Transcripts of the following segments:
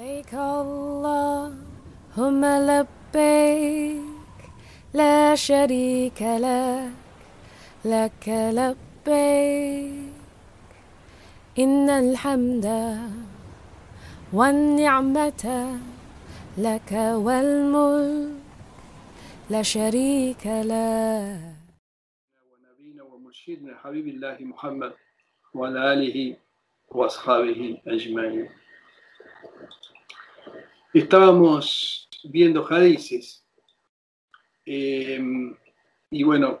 لبيك اللهم لبيك لا شريك لك لك لبيك. إن الحمد والنعمة لك والملك لا شريك له ونبينا ومرشدنا حبيب الله محمد وعلى آله وأصحابه أجمعين. Estábamos viendo hadices eh, y bueno,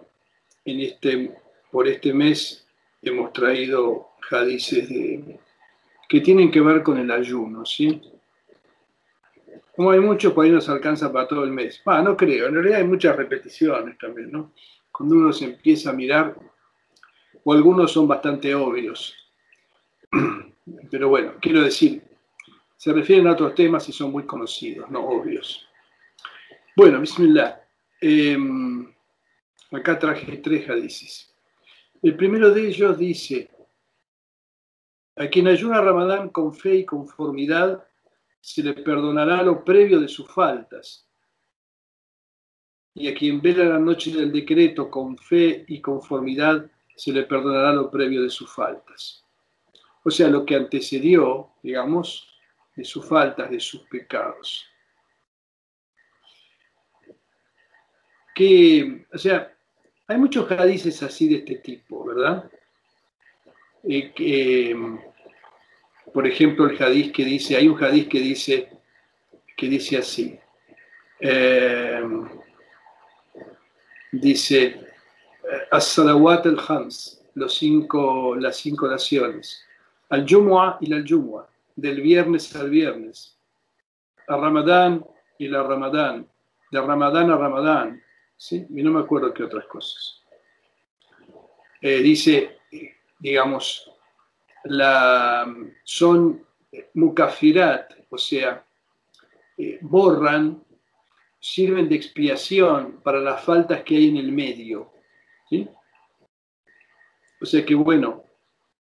en este, por este mes hemos traído hadices que tienen que ver con el ayuno, ¿sí? Como hay muchos, por ahí nos alcanza para todo el mes. Ah, no creo, en realidad hay muchas repeticiones también, ¿no? Cuando uno se empieza a mirar, o algunos son bastante obvios. Pero bueno, quiero decir, se refieren a otros temas y son muy conocidos, no obvios. Bueno, bismillah. Em, acá traje tres hadices. El primero de ellos dice, a quien ayuna a Ramadán con fe y conformidad, se le perdonará lo previo de sus faltas. Y a quien vela la noche del decreto con fe y conformidad, se le perdonará lo previo de sus faltas. O sea, lo que antecedió, digamos, de sus faltas, de sus pecados. Que, o sea, hay muchos hadices así de este tipo, ¿verdad? Eh, que, por ejemplo, el hadiz que dice, hay un hadiz que dice, que dice así, eh, dice, As-salawat al-Hams, cinco, las cinco naciones, al-Jumu'ah y la Jumu'ah, del viernes al viernes, a Ramadán y la Ramadán, de Ramadán a Ramadán, ¿sí? Y no me acuerdo qué otras cosas. Eh, dice, digamos, la, son mukafirat, o sea, eh, borran, sirven de expiación para las faltas que hay en el medio. ¿sí? O sea que, bueno,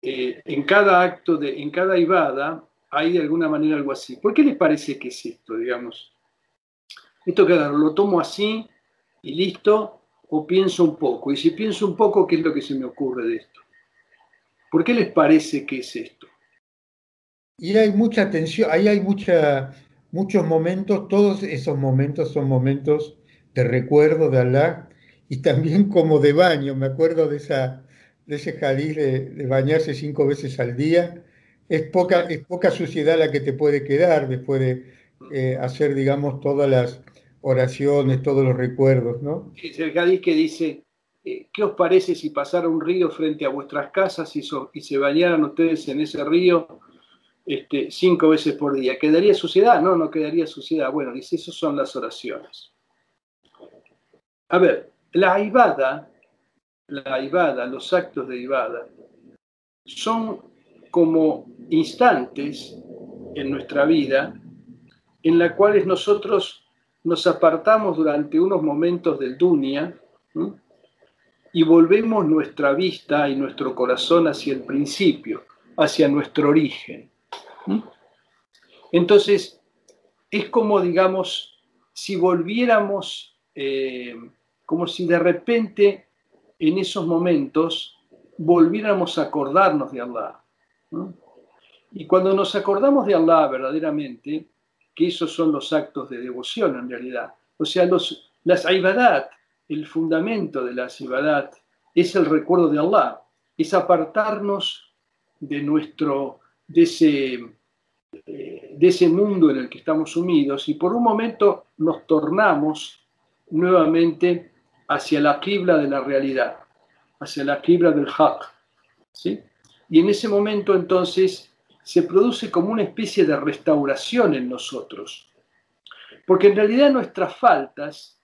eh, en cada acto, de, en cada ibada, hay de alguna manera algo así. ¿Por qué les parece que es esto, digamos? Esto que lo tomo así y listo, o pienso un poco. Y si pienso un poco, ¿qué es lo que se me ocurre de esto? ¿Por qué les parece que es esto? Y hay mucha tensión, ahí hay muchos momentos, todos esos momentos son momentos de recuerdo de Allah y también como de baño. Me acuerdo de, de ese jadís de bañarse cinco veces al día es poca, es poca suciedad la que te puede quedar después de eh, hacer, digamos, todas las oraciones, todos los recuerdos, ¿no? Es el Hadith que dice, eh, ¿qué os parece si pasara un río frente a vuestras casas y, y se bañaran ustedes en ese río este, cinco veces por día? ¿Quedaría suciedad? No, no quedaría suciedad. Bueno, dice, esas son las oraciones. A ver, la ibada, la ibada, los actos de ibada, son como instantes en nuestra vida en las cuales nosotros nos apartamos durante unos momentos del dunia y volvemos nuestra vista y nuestro corazón hacia el principio, hacia nuestro origen. Entonces, es como, digamos, si volviéramos, eh, como si de repente en esos momentos volviéramos a acordarnos de Allah. Y cuando nos acordamos de Allah verdaderamente, que esos son los actos de devoción en realidad, o sea, los, las ibadat, el fundamento de las ibadat es el recuerdo de Allah, es apartarnos de nuestro, de ese, eh, de ese mundo en el que estamos sumidos y por un momento nos tornamos nuevamente hacia la quibla de la realidad, hacia la quibla del haq, ¿sí? Y en ese momento entonces se produce como una especie de restauración en nosotros. Porque en realidad nuestras faltas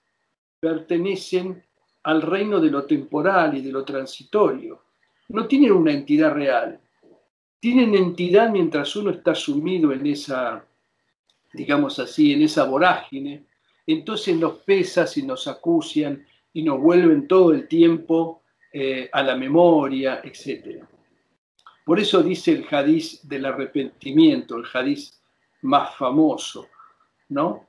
pertenecen al reino de lo temporal y de lo transitorio. No tienen una entidad real. Tienen entidad mientras uno está sumido en esa, digamos así, en esa vorágine. Entonces nos pesas y nos acucian y nos vuelven todo el tiempo eh, a la memoria, etcétera. Por eso dice el hadiz del arrepentimiento, el hadiz más famoso, ¿no?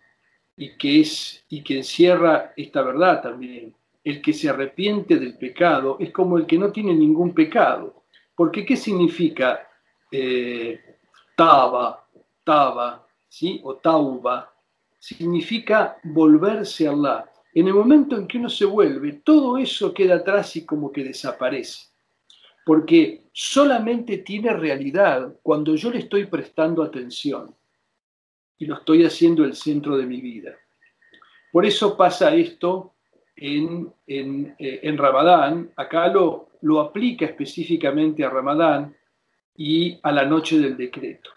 Y que, es, y que encierra esta verdad también. El que se arrepiente del pecado es como el que no tiene ningún pecado. Porque ¿qué significa eh, taba, ¿sí? o tauba? Significa volverse a Allah. En el momento en que uno se vuelve, todo eso queda atrás y como que desaparece. Porque solamente tiene realidad cuando yo le estoy prestando atención y lo estoy haciendo el centro de mi vida. Por eso pasa esto en, en, eh, en Ramadán. Acá lo, lo aplica específicamente a Ramadán y a la noche del decreto.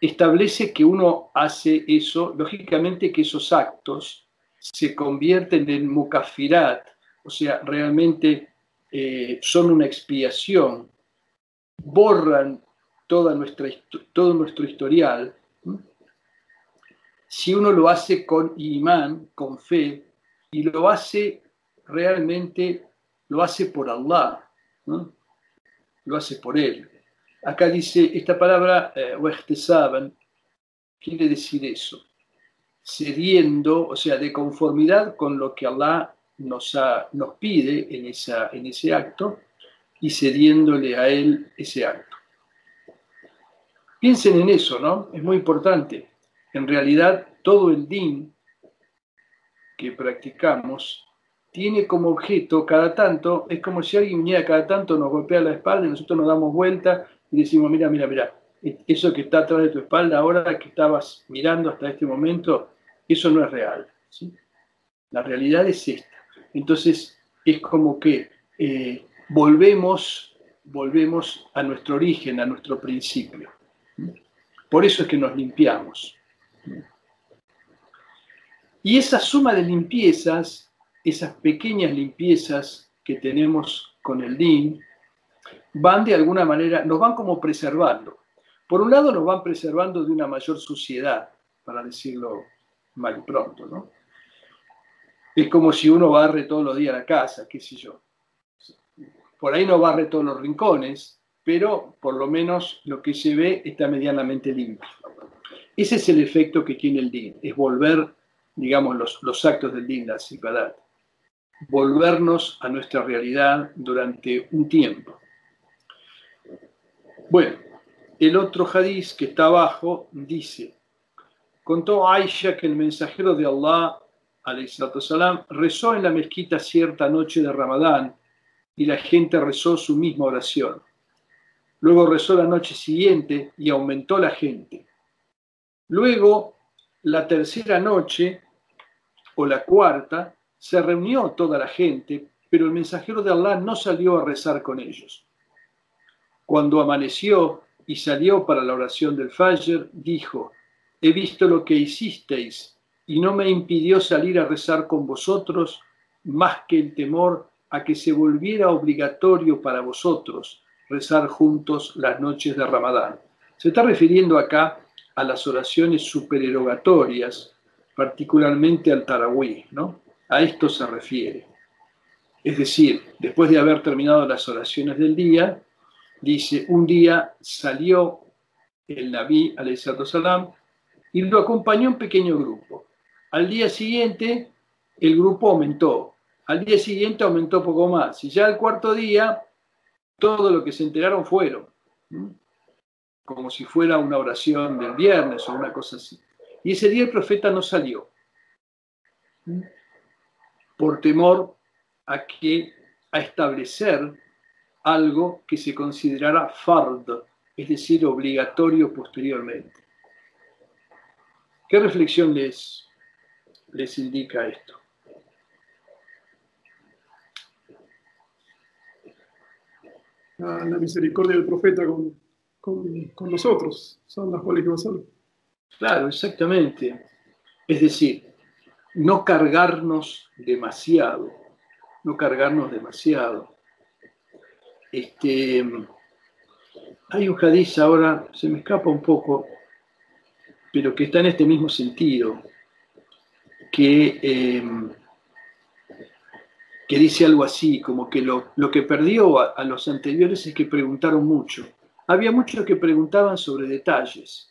Establece que uno hace eso, lógicamente que esos actos se convierten en mukafirat, o sea, realmente eh, son una expiación, borran toda nuestra, todo nuestro historial. Si uno lo hace con imán, con fe, y lo hace realmente, lo hace por Allah, lo hace por Él. Acá dice esta palabra, eh, quiere decir eso cediendo, o sea, de conformidad con lo que Allah nos, pide en, ese acto y cediéndole a Él ese acto. Piensen en eso, ¿no? Es muy importante. En realidad, todo el din que practicamos tiene como objeto cada tanto, es como si alguien viniera cada tanto, nos golpea la espalda y nosotros nos damos vuelta y decimos, mira, mira, mira, eso que está atrás de tu espalda ahora, que estabas mirando hasta este momento, eso no es real. La realidad es esta. Entonces, es como que eh, volvemos, volvemos a nuestro origen, a nuestro principio. Por eso es que nos limpiamos. Y esa suma de limpiezas, esas pequeñas limpiezas que tenemos con el DIN, van de alguna manera, nos van como preservando. Por un lado nos van preservando de una mayor suciedad, para decirlo mal y pronto, ¿no? Es como si uno barre todos los días la casa, qué sé yo. Por ahí no barre todos los rincones, pero por lo menos lo que se ve está medianamente limpio. Ese es el efecto que tiene el DIN, es volver, digamos, los, actos del DIN, la sipadat, volvernos a nuestra realidad durante un tiempo. Bueno, el otro hadiz que está abajo dice, Contó Aisha que el mensajero de Allah, salam, rezó en la mezquita cierta noche de Ramadán y la gente rezó su misma oración. Luego rezó la noche siguiente y aumentó la gente. Luego, la tercera noche o la cuarta, se reunió toda la gente, pero el mensajero de Allah no salió a rezar con ellos. Cuando amaneció y salió para la oración del Fajr, dijo, he visto lo que hicisteis y no me impidió salir a rezar con vosotros más que el temor a que se volviera obligatorio para vosotros rezar juntos las noches de Ramadán. Se está refiriendo acá a las oraciones supererogatorias, particularmente al Tarawih, ¿no? A esto se refiere. Es decir, después de haber terminado las oraciones del día, dice, un día salió el Nabi, salam, y lo acompañó un pequeño grupo. Al día siguiente, el grupo aumentó. Al día siguiente aumentó poco más. Y ya al cuarto día, todo lo que se enteraron fueron. Como si fuera una oración del viernes o una cosa así. Y ese día el profeta no salió. Por temor a que a establecer algo que se considerara fard, es decir, obligatorio posteriormente. ¿Qué reflexión les, les indica esto? La, misericordia del profeta con, nosotros, son las cuales que va a Claro, exactamente. Es decir, no cargarnos demasiado, no cargarnos demasiado. Este, hay un hadiz ahora, se me escapa un poco, pero que está en este mismo sentido, que, em, que dice algo así, como que lo, que perdió a, los anteriores es que preguntaron mucho. Había muchos que preguntaban sobre detalles.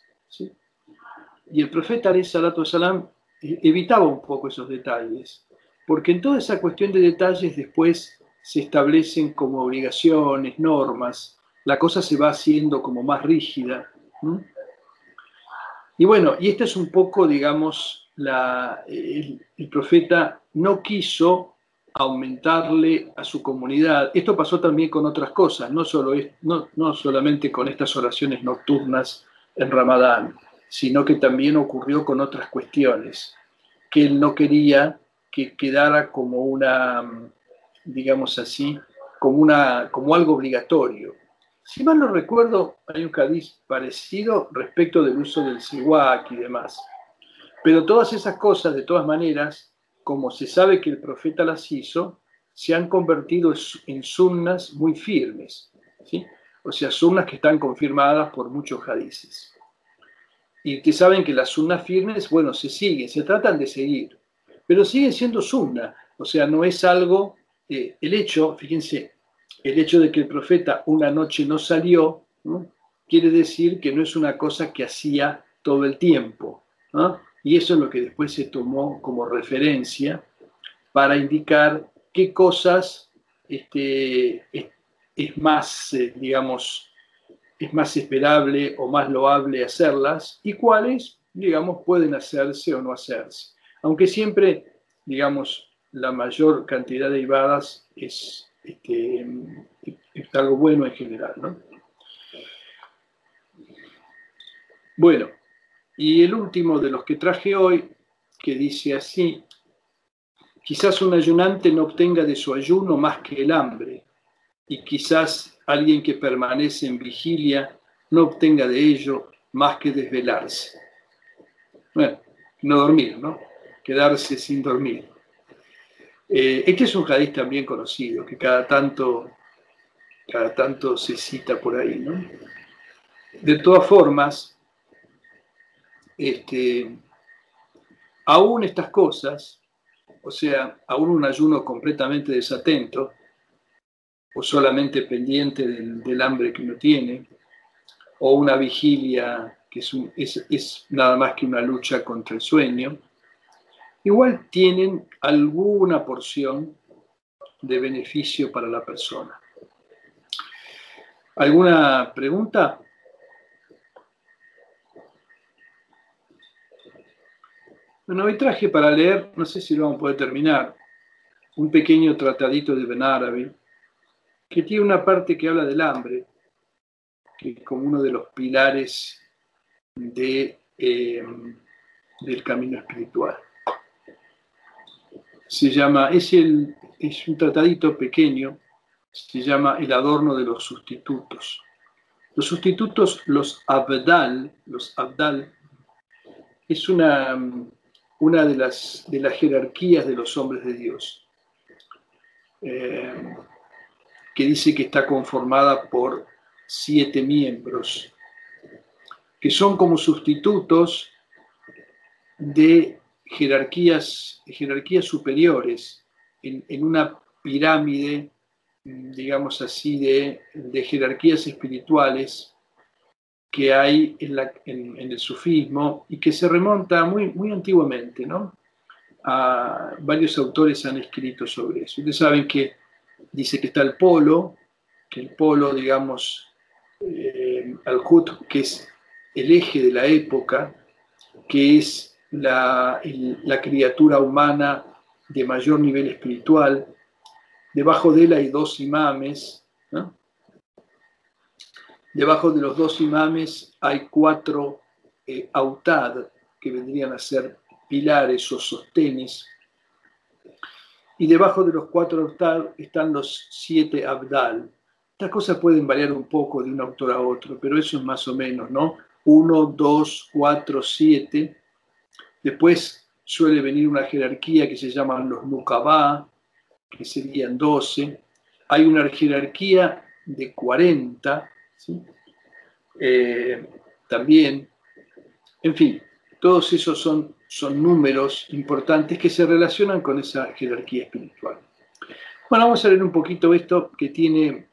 y el profeta Ali Salatu Salam eh, evitaba un poco esos detalles, porque en toda esa cuestión de detalles después se establecen como obligaciones, normas, la cosa se va haciendo como más rígida. Y bueno, y este es un poco, digamos, la, el, profeta no quiso aumentarle a su comunidad. Esto pasó también con otras cosas, no, solo no, no solamente con estas oraciones nocturnas en Ramadán, sino que también ocurrió con otras cuestiones, que él no quería que quedara como una, digamos así, como, una, como algo obligatorio. Si mal no recuerdo, hay un cadiz parecido respecto del uso del siwak y demás. Pero todas esas cosas, de todas maneras, como se sabe que el profeta las hizo, se han convertido en sunnas muy firmes. ¿sí? O sea, sunnas que están confirmadas por muchos hadices. Y que saben que las sunnas firmes, bueno, se siguen, se tratan de seguir, pero siguen siendo sunnas. O sea, no es algo, eh, el hecho, fíjense, el hecho de que el profeta una noche no salió, quiere decir que no es una cosa que hacía todo el tiempo. Y eso es lo que después se tomó como referencia para indicar qué cosas este, es, más, eh, digamos, es más esperable o más loable hacerlas y cuáles, digamos, pueden hacerse o no hacerse. Aunque siempre, digamos, la mayor cantidad de ibadas es este, es algo bueno en general. ¿no? Bueno, y el último de los que traje hoy, que dice así, quizás un ayunante no obtenga de su ayuno más que el hambre, y quizás alguien que permanece en vigilia no obtenga de ello más que desvelarse. Bueno, no dormir, ¿no? Quedarse sin dormir. Eh, este es un hadith también conocido, que cada tanto, cada tanto se cita por ahí, ¿no? De todas formas, este, aún estas cosas, o sea, aún un ayuno completamente desatento, o solamente pendiente del, hambre que uno tiene, o una vigilia que es nada más que una lucha contra el sueño, igual tienen alguna porción de beneficio para la persona. ¿Alguna pregunta? Bueno, hoy traje para leer, no sé si lo vamos a poder terminar, un pequeño tratadito de Ben Arabi, que tiene una parte que habla del hambre, que es como uno de los pilares de, eh, del camino espiritual se llama, es, el, es un tratadito pequeño, se llama El adorno de los sustitutos. Los sustitutos, los abdal, los abdal, es una, una de, las, de las jerarquías de los hombres de Dios, eh, que dice que está conformada por siete miembros, que son como sustitutos de jerarquías, jerarquías superiores en, una pirámide, digamos así, de, jerarquías espirituales que hay en, la, el sufismo y que se remonta muy, muy antiguamente, ¿no? Varios autores han escrito sobre eso. Ustedes saben que dice que está el polo, que el polo, digamos, eh, al Hut, que es el eje de la época, que es la, criatura humana de mayor nivel espiritual. Debajo de él hay dos imames. Debajo de los dos imames hay cuatro eh, autad, que vendrían a ser pilares o sostenes. Y debajo de los cuatro autad están los siete abdal. Estas cosas pueden variar un poco de un autor a otro, pero eso es más o menos, ¿no? Uno, dos, cuatro, siete Después suele venir una jerarquía que se llaman los Nukabá, que serían 12. Hay una jerarquía de 40, eh, también. En fin, todos esos son, son números importantes que se relacionan con esa jerarquía espiritual. Bueno, vamos a leer un poquito esto que tiene,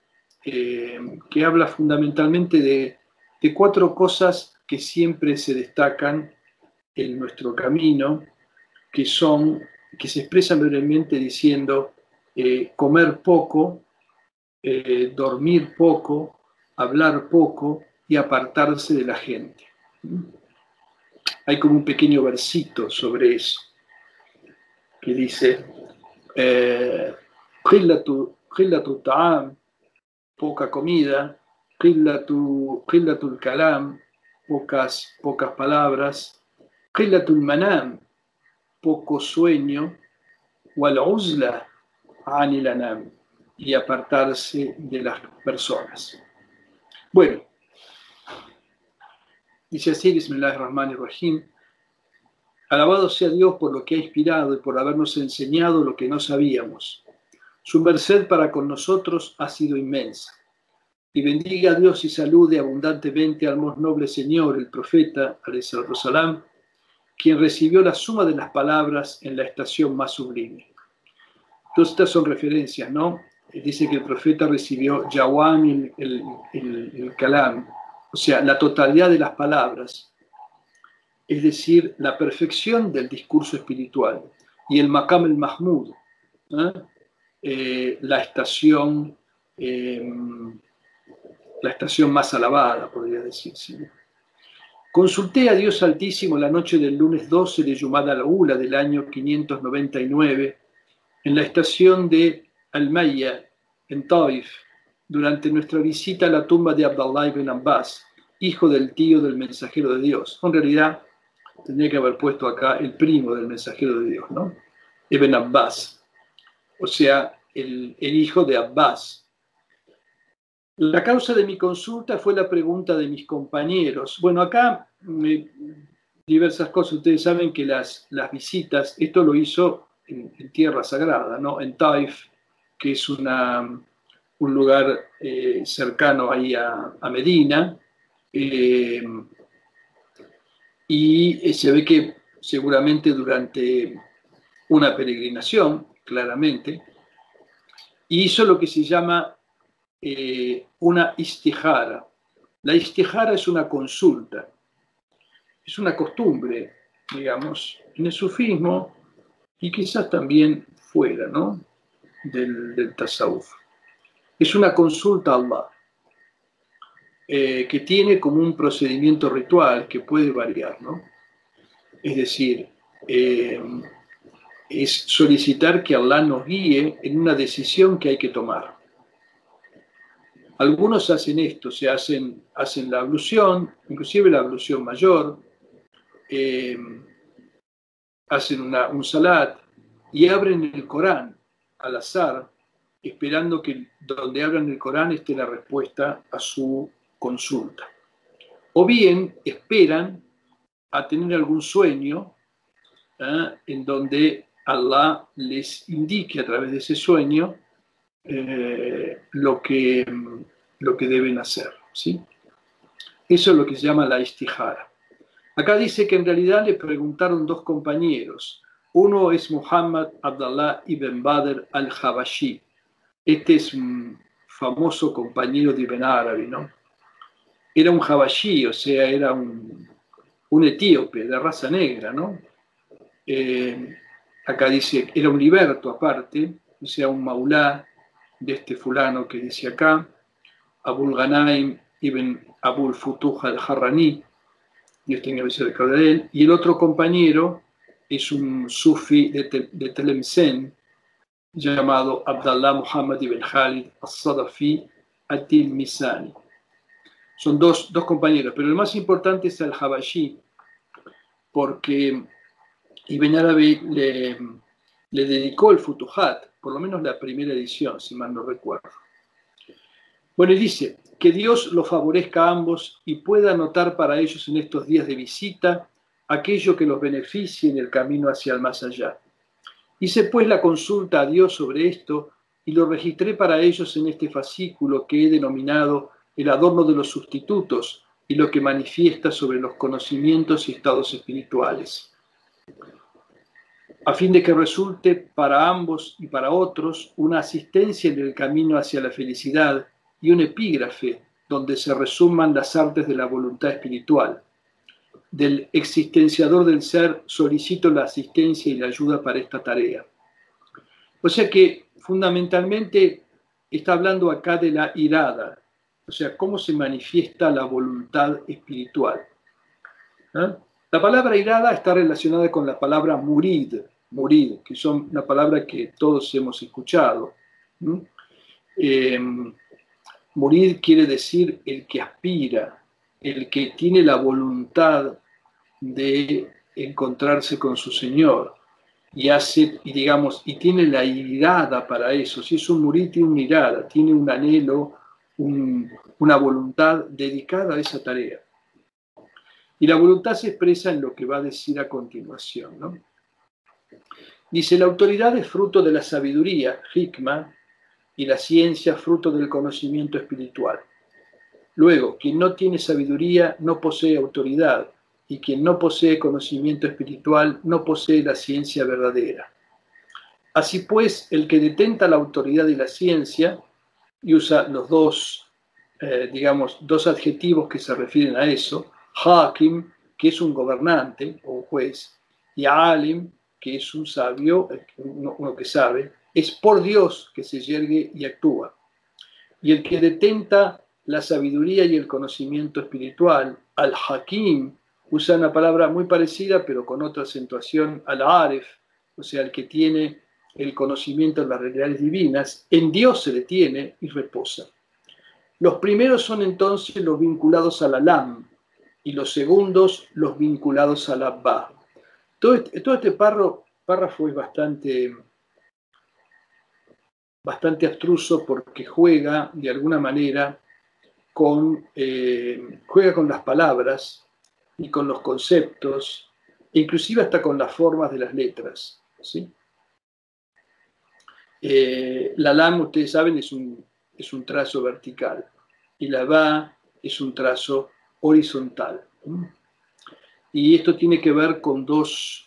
eh, que habla fundamentalmente de, de cuatro cosas que siempre se destacan en nuestro camino que son, que se expresan brevemente diciendo eh, comer poco, dormir poco, hablar poco y apartarse de la gente. Hay como un pequeño versito sobre eso que dice, eh, poca comida, tu kalam, pocas, pocas palabras, qillatul manam, poco sueño, wal anilanam, y apartarse de las personas. Bueno, dice así, Bismillahirrahmanirrahim, alabado sea Dios por lo que ha inspirado y por habernos enseñado lo que no sabíamos. Su merced para con nosotros ha sido inmensa. Y bendiga a Dios y salude abundantemente al más noble Señor, el profeta, salam, quien recibió la suma de las palabras en la estación más sublime. Todas estas son referencias, ¿no? Dice que el profeta recibió Yawan el, el, Kalam, o sea, la totalidad de las palabras, es decir, la perfección del discurso espiritual, y el Makam el Mahmud, ¿eh? Eh, la estación em, la estación más alabada, podría decirse. Consulté a Dios Altísimo la noche del lunes 12 de Yumad al-Ula del año 599 en la estación de Al-Mayya, en Taif, durante nuestra visita a la tumba de Abdallah ibn Abbas, hijo del tío del mensajero de Dios. En realidad, tendría que haber puesto acá el primo del mensajero de Dios, ¿no? Ibn Abbas, o sea, el, hijo de Abbas, la causa de mi consulta fue la pregunta de mis compañeros. Bueno, acá diversas cosas. Ustedes saben que las visitas, esto lo hizo en, tierra sagrada, ¿no? En Taif, que es una, un lugar eh, cercano ahí a, Medina. Eh, y eh, se ve que seguramente durante una peregrinación, claramente, hizo lo que se llama una istihara. La istihara es una consulta, es una costumbre, digamos, en el sufismo y quizás también fuera ¿no? Del, del tasawuf. Es una consulta a Allah, eh, que tiene como un procedimiento ritual que puede variar, ¿no? Es decir, eh, es solicitar que Allah nos guíe en una decisión que hay que tomar. Algunos hacen esto, se hacen, hacen la ablución, inclusive la ablución mayor, eh, hacen un salat y abren el Corán al azar, esperando que donde abran el Corán esté la respuesta a su consulta. O bien esperan a tener algún sueño ¿eh? en donde Allah les indique a través de ese sueño eh, lo, que, lo que deben hacer. ¿sí? Eso es lo que se llama la istihara. Acá dice que en realidad le preguntaron dos compañeros. Uno es Muhammad Abdallah ibn Badr al-Habashi. Este es un famoso compañero de Ibn Arabi, ¿no? Era un Habashi, o sea, era un, un etíope de raza negra, ¿no? Eh, acá dice, era un liberto aparte, o sea, un maulá, de este fulano que dice acá, Abul Ghanaim ibn Abul Futuh al-Harrani, Dios tenga misericordia de él, y el otro compañero es un sufi de, de Tlemcen llamado Abdallah Muhammad ibn Khalid al-Sadafi Atil Misani. Son dos, dos, compañeros, pero el más importante es al-Habashi, porque Ibn Arabi le, le dedicó el Futuhat, por lo menos la primera edición, si mal no recuerdo. Bueno, y dice, que Dios los favorezca a ambos y pueda anotar para ellos en estos días de visita aquello que los beneficie en el camino hacia el más allá. Hice pues la consulta a Dios sobre esto y lo registré para ellos en este fascículo que he denominado el adorno de los sustitutos y lo que manifiesta sobre los conocimientos y estados espirituales a fin de que resulte para ambos y para otros una asistencia en el camino hacia la felicidad y un epígrafe donde se resuman las artes de la voluntad espiritual. Del existenciador del ser, solicito la asistencia y la ayuda para esta tarea. O sea que fundamentalmente está hablando acá de la irada, o sea, cómo se manifiesta la voluntad espiritual. La palabra irada está relacionada con la palabra murid, murid, que son una palabra que todos hemos escuchado. Eh, murid quiere decir el que aspira, el que tiene la voluntad de encontrarse con su Señor y hace, y digamos, y tiene la irada para eso. Si es un murid, tiene una irada, tiene un anhelo, una voluntad dedicada a esa tarea. Y la voluntad se expresa en lo que va a decir a continuación. ¿no? Dice, la autoridad es fruto de la sabiduría, hikma, y la ciencia fruto del conocimiento espiritual. Luego, quien no tiene sabiduría no posee autoridad, y quien no posee conocimiento espiritual no posee la ciencia verdadera. Así pues, el que detenta la autoridad de la ciencia, y usa los dos, eh, digamos, dos adjetivos que se refieren a eso, Hakim, que es un gobernante o un juez, y Alim, que es un sabio, uno que sabe, es por Dios que se yergue y actúa. Y el que detenta la sabiduría y el conocimiento espiritual, al Hakim, usa una palabra muy parecida, pero con otra acentuación, al Aref, o sea, el que tiene el conocimiento de las realidades divinas, en Dios se detiene y reposa. Los primeros son entonces los vinculados al Alam y los segundos los vinculados al Abba. Todo este, todo este párrafo es bastante, bastante abstruso porque juega de alguna manera con, eh, juega con las palabras y con los conceptos, inclusive hasta con las formas de las letras. ¿sí? Eh, la LAM, ustedes saben, es un, es un trazo vertical y la BA es un trazo horizontal. Y esto tiene que ver con dos,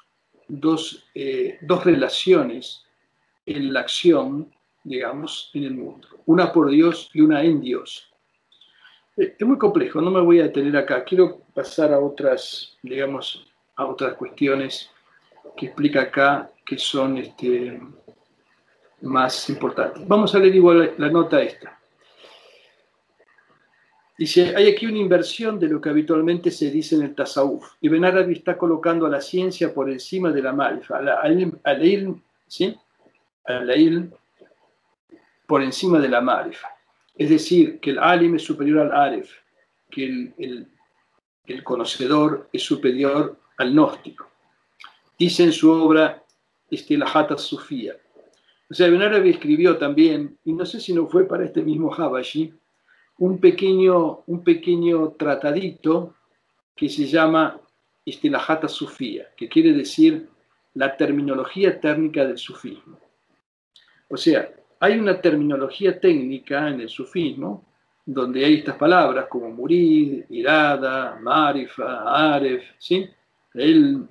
dos, eh, dos relaciones en la acción, digamos, en el mundo. Una por Dios y una en Dios. Eh, es muy complejo, no me voy a detener acá. Quiero pasar a otras, digamos, a otras cuestiones que explica acá que son este, más importantes. Vamos a leer igual la nota esta. Dice, hay aquí una inversión de lo que habitualmente se dice en el Tasawuf. Ibn Arabi está colocando a la ciencia por encima de la marifa, al ilm, ¿sí? Al por encima de la marifa. Es decir, que el alim es superior al aref, que el, conocedor es superior al gnóstico. Dice en su obra Estilahata Sufía. O sea, Ibn Arabi escribió también, y no sé si no fue para este mismo Habashi, un pequeño, un pequeño tratadito que se llama Estilahata Sufía, que quiere decir la terminología técnica del sufismo. O sea, hay una terminología técnica en el sufismo donde hay estas palabras como murid, irada, marifa, aref, ¿sí? El,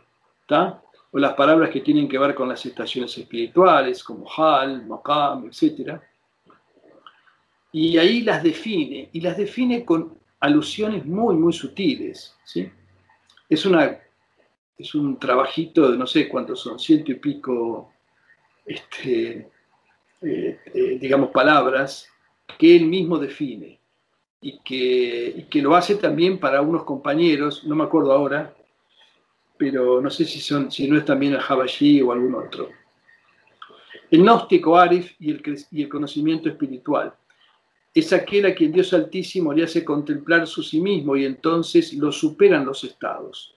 o las palabras que tienen que ver con las estaciones espirituales como hal, maqam, etc. Y ahí las define, y las define con alusiones muy, muy sutiles. ¿sí? Es, una, es un trabajito de no sé cuántos son, ciento y pico este, eh, eh, digamos, palabras que él mismo define y que, que, lo hace también para unos compañeros, no me acuerdo ahora, pero no sé si, son, si no es también el Habashi o algún otro. El gnóstico Arif y el, y el conocimiento espiritual es aquel a quien Dios Altísimo le hace contemplar su sí mismo y entonces lo superan los estados.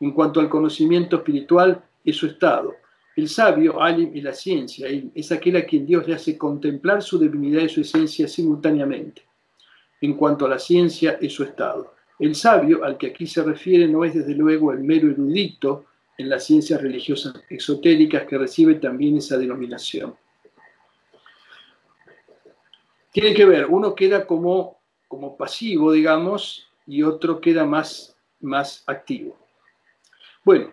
En cuanto al conocimiento espiritual, es su estado el sabio, Alim y la ciencia, es aquel a quien Dios le hace contemplar su divinidad y su esencia simultáneamente. En cuanto a la ciencia, es su estado. El sabio, al que aquí se refiere, no es desde luego el mero erudito en las ciencias religiosas exotéricas que recibe también esa denominación. Tiene que ver, uno queda como, como pasivo, digamos, y otro queda más, más activo. Bueno,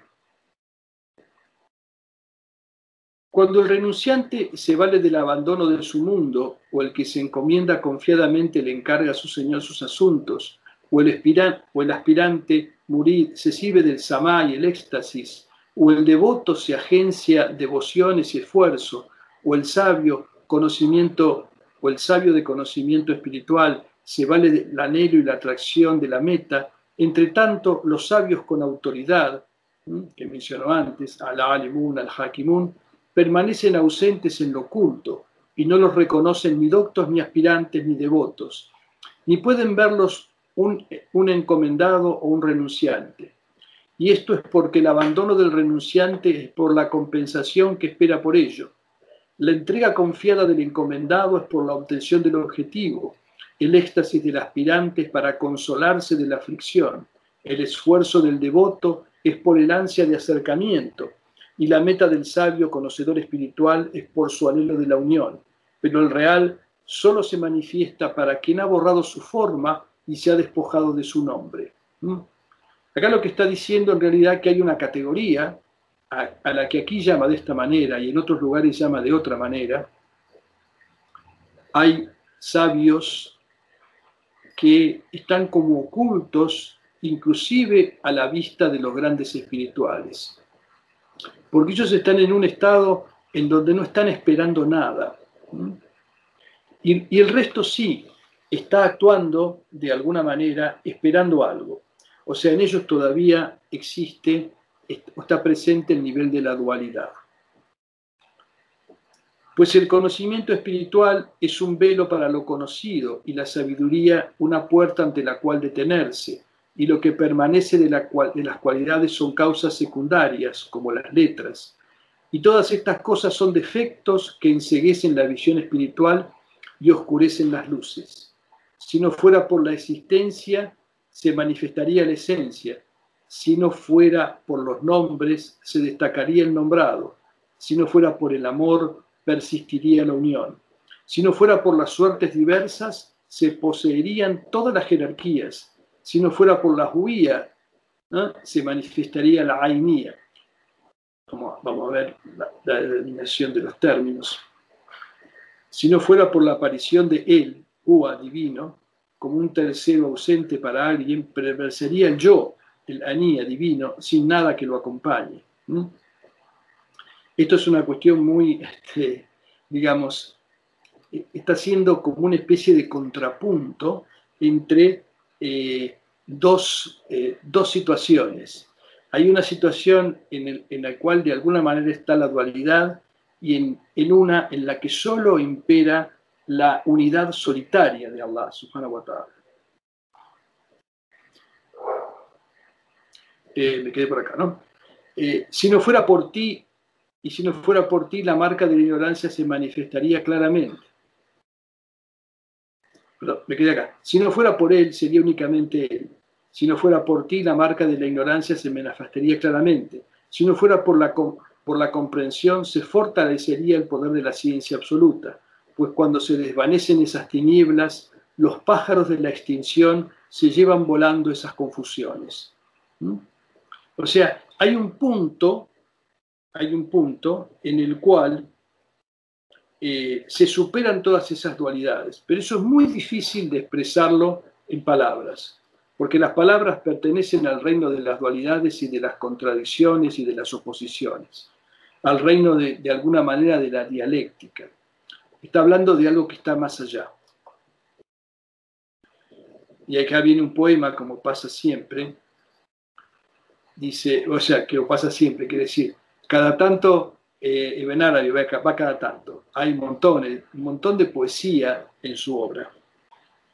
Cuando el renunciante se vale del abandono de su mundo, o el que se encomienda confiadamente le encarga a su Señor sus asuntos, o el, o el aspirante murid se sirve del samá y el éxtasis, o el devoto se agencia devociones y esfuerzo, o el sabio conocimiento o el sabio de conocimiento espiritual se vale del anhelo y la atracción de la meta, entre tanto los sabios con autoridad, que mencionó antes, al-alimun, al-hakimun, permanecen ausentes en lo oculto y no los reconocen ni doctos, ni aspirantes, ni devotos, ni pueden verlos un, un encomendado o un renunciante. Y esto es porque el abandono del renunciante es por la compensación que espera por ello. La entrega confiada del encomendado es por la obtención del objetivo, el éxtasis del aspirante es para consolarse de la aflicción, el esfuerzo del devoto es por el ansia de acercamiento, y la meta del sabio conocedor espiritual es por su anhelo de la unión. Pero el real solo se manifiesta para quien ha borrado su forma y se ha despojado de su nombre. ¿Mm? Acá lo que está diciendo en realidad que hay una categoría a, a, la que aquí llama de esta manera y en otros lugares llama de otra manera. Hay sabios que están como ocultos inclusive a la vista de los grandes espirituales. Porque ellos están en un estado en donde no están esperando nada. Y, el resto sí está actuando de alguna manera esperando algo. O sea, en ellos todavía existe, está presente el nivel de la dualidad. Pues el conocimiento espiritual es un velo para lo conocido y la sabiduría una puerta ante la cual detenerse, y lo que permanece de, las cualidades son causas secundarias, como las letras. Y todas estas cosas son defectos que enseguecen la visión espiritual y oscurecen las luces. Si no fuera por la existencia, se manifestaría la esencia. Si no fuera por los nombres, se destacaría el nombrado. Si no fuera por el amor, persistiría la unión. Si no fuera por las suertes diversas, se poseerían todas las jerarquías. Si no fuera por la huía, ¿no? se manifestaría la ainía. Vamos, a ver la, la denominación de los términos. Si no fuera por la aparición de él, Ua divino, como un tercero ausente para alguien, perversería el yo, el anía divino, sin nada que lo acompañe. Esto es una cuestión muy, este, digamos, está siendo como una especie de contrapunto entre eh, dos, eh, dos, situaciones. Hay una situación en, el, en, la cual de alguna manera está la dualidad y en, en una en la que solo impera la unidad solitaria de Allah subhanahu wa ta'ala. Eh, me quedé por acá, ¿no? Eh, si no fuera por ti, y si no fuera por ti, la marca de la ignorancia se manifestaría claramente. Me quedé acá. Si no fuera por él, sería únicamente él. Si no fuera por ti, la marca de la ignorancia se manifestaría claramente. Si no fuera por la, por la comprensión, se fortalecería el poder de la ciencia absoluta pues cuando se desvanecen esas tinieblas, los pájaros de la extinción se llevan volando esas confusiones. ¿Mm? O sea, hay un punto, hay un punto en el cual eh, se superan todas esas dualidades, pero eso es muy difícil de expresarlo en palabras, porque las palabras pertenecen al reino de las dualidades y de las contradicciones y de las oposiciones, al reino de, de alguna manera de la dialéctica está hablando de algo que está más allá. Y acá viene un poema, como pasa siempre. Dice, o sea, que pasa siempre, quiere decir, cada tanto, eh, Ibn Arabi va, cada tanto. Hay montones, un montón de poesía en su obra.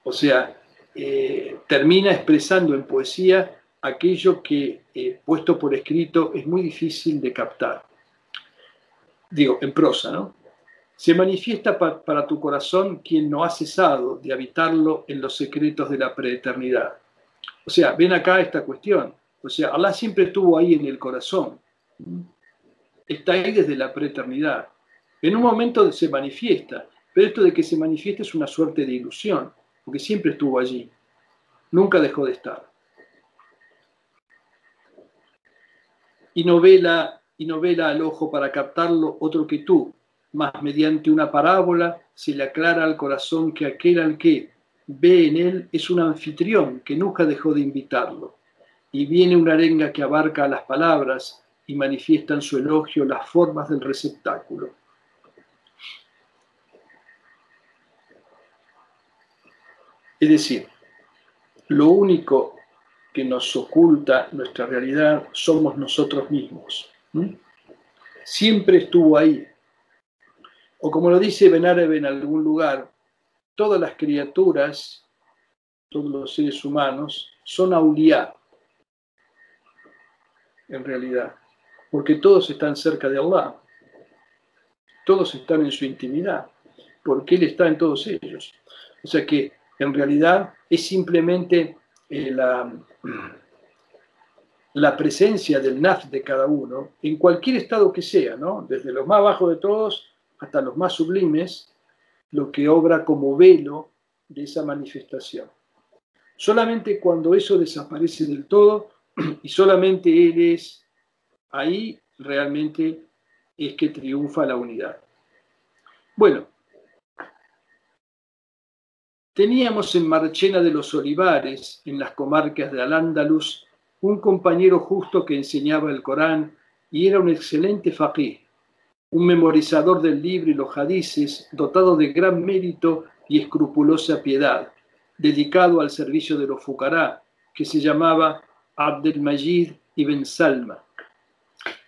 O sea, eh, termina expresando en poesía aquello que, eh, puesto por escrito, es muy difícil de captar. Digo, en prosa, ¿no? Se manifiesta pa para tu corazón quien no ha cesado de habitarlo en los secretos de la preeternidad. O sea, ven acá esta cuestión. O sea, Allah siempre estuvo ahí en el corazón. Está ahí desde la preeternidad. En un momento se manifiesta, pero esto de que se manifieste es una suerte de ilusión, porque siempre estuvo allí. Nunca dejó de estar. Y no vela, y no vela al ojo para captarlo otro que tú, mas mediante una parábola se le aclara al corazón que aquel al que ve en él es un anfitrión que nunca dejó de invitarlo. y viene una arenga que abarca las palabras y manifiesta en su elogio las formas del receptáculo. Es decir, lo único que nos oculta nuestra realidad somos nosotros mismos. Siempre estuvo ahí. O como lo dice Benarebe en algún lugar, todas las criaturas, todos los seres humanos, son auliá, en realidad, porque todos están cerca de Allah, todos están en su intimidad, porque Él está en todos ellos. O sea que en realidad es simplemente eh, la, la, presencia del naf de cada uno, en cualquier estado que sea, ¿no? desde los más bajos de todos hasta los más sublimes, lo que obra como velo de esa manifestación. Solamente cuando eso desaparece del todo y solamente Él es ahí, realmente es que triunfa la unidad. Bueno, teníamos en Marchena de los Olivares, en las comarcas de Al-Ándalus, un compañero justo que enseñaba el Corán y era un excelente faqih, un memorizador del libro y los hadices, dotado de gran mérito y escrupulosa piedad dedicado al servicio de los fucará, que se llamaba Abdelmajid ibn Salma,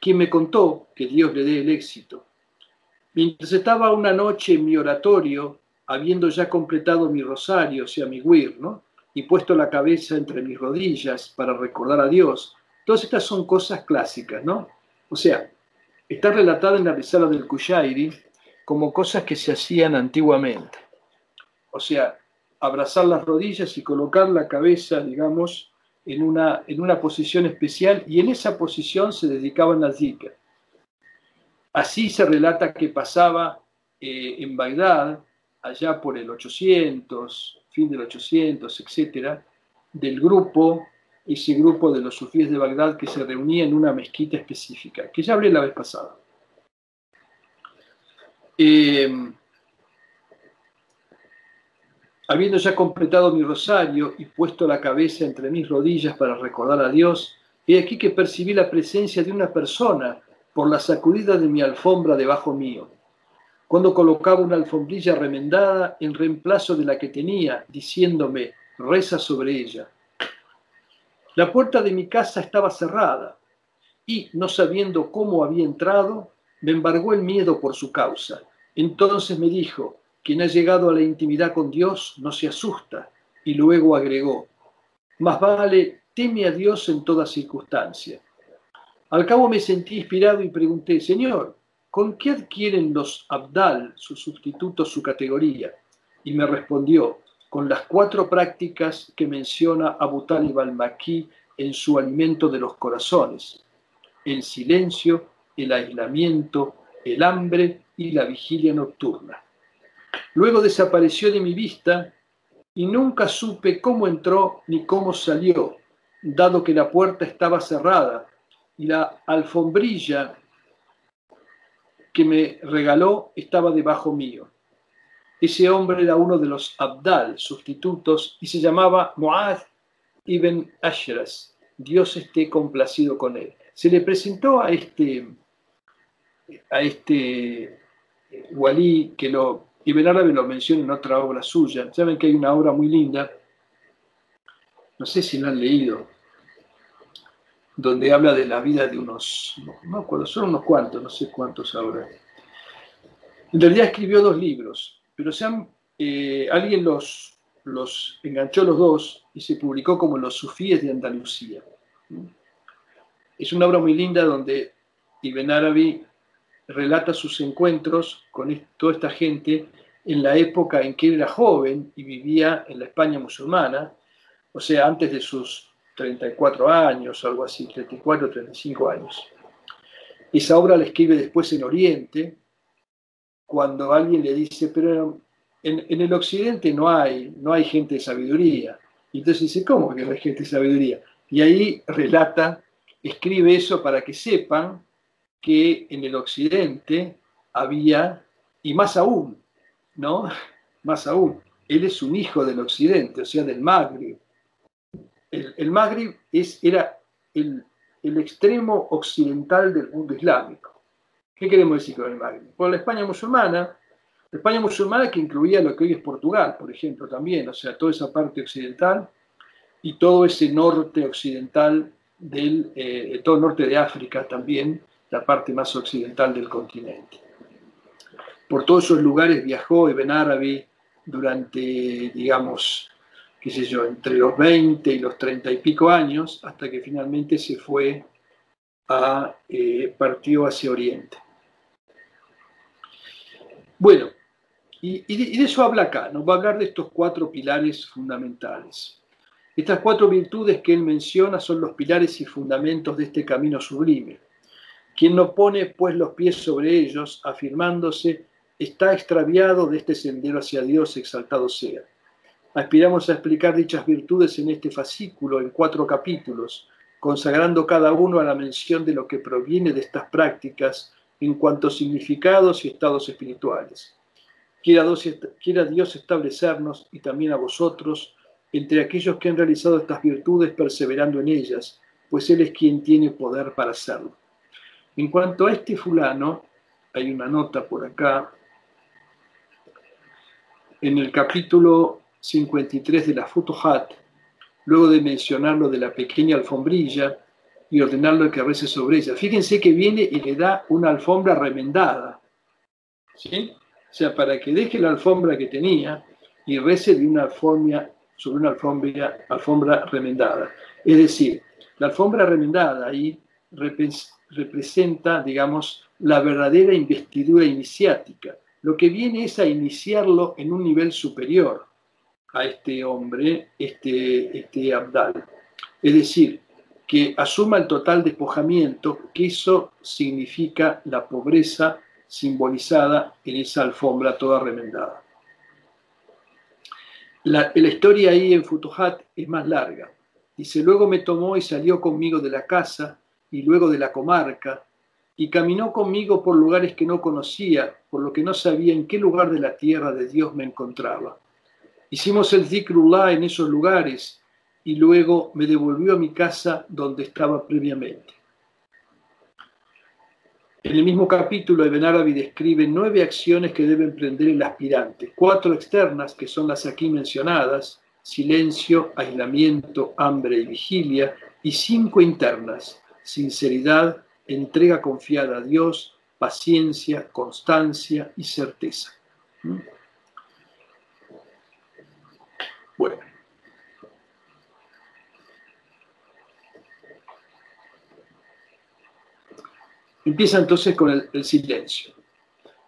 quien me contó que Dios le dé el éxito. Mientras estaba una noche en mi oratorio, habiendo ya completado mi rosario, o sea, mi wir, ¿no? y puesto la cabeza entre mis rodillas para recordar a Dios, todas estas son cosas clásicas, ¿no? O sea, está relatada en la risala del Kushairi como cosas que se hacían antiguamente. O sea, abrazar las rodillas y colocar la cabeza, digamos, en una, en una posición especial y en esa posición se dedicaban al zikr. Así se relata que pasaba eh, en Bagdad, allá por el 800, fin del 800, etcétera, del grupo, ese grupo de los sufíes de Bagdad que se reunía en una mezquita específica, que ya hablé la vez pasada. Eh, Habiendo ya completado mi rosario y puesto la cabeza entre mis rodillas para recordar a Dios, he aquí que percibí la presencia de una persona por la sacudida de mi alfombra debajo mío. Cuando colocaba una alfombrilla remendada en reemplazo de la que tenía, diciéndome, reza sobre ella. La puerta de mi casa estaba cerrada y, no sabiendo cómo había entrado, me embargó el miedo por su causa. Entonces me dijo, quien ha llegado a la intimidad con Dios no se asusta. Y luego agregó, más vale teme a Dios en toda circunstancia. Al cabo me sentí inspirado y pregunté, Señor, ¿con qué adquieren los Abdal, sus sustitutos, su categoría? Y me respondió, con las cuatro prácticas que menciona Abu Talib al-Makí en su alimento de los corazones, el silencio, el aislamiento, el hambre y la vigilia nocturna. Luego desapareció de mi vista y nunca supe cómo entró ni cómo salió, dado que la puerta estaba cerrada y la alfombrilla que me regaló estaba debajo mío. Ese hombre era uno de los Abdal, sustitutos, y se llamaba Muad ibn Ashras. Dios esté complacido con él. Se le presentó a este, a este walí que lo y Benárabe lo menciona en otra obra suya. Saben que hay una obra muy linda, no sé si la han leído, donde habla de la vida de unos, no acuerdo, son unos cuantos, no sé cuántos ahora. En realidad escribió dos libros, pero eh, alguien los, los enganchó los dos y se publicó como Los Sufíes de Andalucía. Es una obra muy linda donde Ibn Arabi relata sus encuentros con toda esta gente en la época en que él era joven y vivía en la España musulmana, o sea, antes de sus 34 años, algo así, 34, 35 años. Esa obra la escribe después en Oriente, cuando alguien le dice, pero en, el Occidente no hay, no hay gente de sabiduría. Y entonces dice, ¿cómo que no hay gente de sabiduría? Y ahí relata, escribe eso para que sepan que en el occidente había, y más aún, ¿no? Más aún, él es un hijo del occidente, o sea, del Magreb. el, el Magrib es, era el, extremo occidental del mundo islámico. ¿Qué queremos decir con el Magreb? Por la España musulmana, la España musulmana que incluía lo que hoy es Portugal, por ejemplo, también, o sea, toda esa parte occidental y todo ese norte occidental del, eh, todo el norte de África también, la parte más occidental del continente. Por todos esos lugares viajó Ibn Arabi durante, digamos, qué sé yo, entre los 20 y los 30 y pico años, hasta que finalmente se fue a, eh, partió hacia Oriente. Bueno, y, de, eso habla acá, nos va a hablar de estos cuatro pilares fundamentales. Estas cuatro virtudes que él menciona son los pilares y fundamentos de este camino sublime. Quien no pone pues los pies sobre ellos, afirmándose, está extraviado de este sendero hacia Dios, exaltado sea. Aspiramos a explicar dichas virtudes en este fascículo, en cuatro capítulos, consagrando cada uno a la mención de lo que proviene de estas prácticas en cuanto a significados y estados espirituales. Quiera Dios establecernos y también a vosotros entre aquellos que han realizado estas virtudes perseverando en ellas, pues Él es quien tiene poder para hacerlo. En cuanto a este fulano, hay una nota por acá, en el capítulo 53 de la Futuhat, luego de mencionar lo de la pequeña alfombrilla y ordenarlo que rece sobre ella. Fíjense que viene y le da una alfombra remendada. ¿sí? O sea, para que deje la alfombra que tenía y rece de una alfombra, sobre una alfombra, alfombra remendada. Es decir, la alfombra remendada ahí representa, digamos, la verdadera investidura iniciática. Lo que viene es a iniciarlo en un nivel superior a este hombre, este, este Abdal. Es decir, que asuma el total despojamiento, que eso significa la pobreza simbolizada en esa alfombra toda remendada. La, la, historia ahí en Futuhat es más larga. Dice, luego me tomó y salió conmigo de la casa y luego de la comarca y caminó conmigo por lugares que no conocía, por lo que no sabía en qué lugar de la tierra de Dios me encontraba. Hicimos el zikrullah en esos lugares y luego me devolvió a mi casa donde estaba previamente. En el mismo capítulo, Ibn Arabi describe nueve acciones que debe emprender el aspirante, cuatro externas, que son las aquí mencionadas, silencio, aislamiento, hambre y vigilia, y cinco internas, sinceridad, entrega confiada a Dios, paciencia, constancia y certeza. ¿Mm? Bueno. Empieza entonces con el, silencio.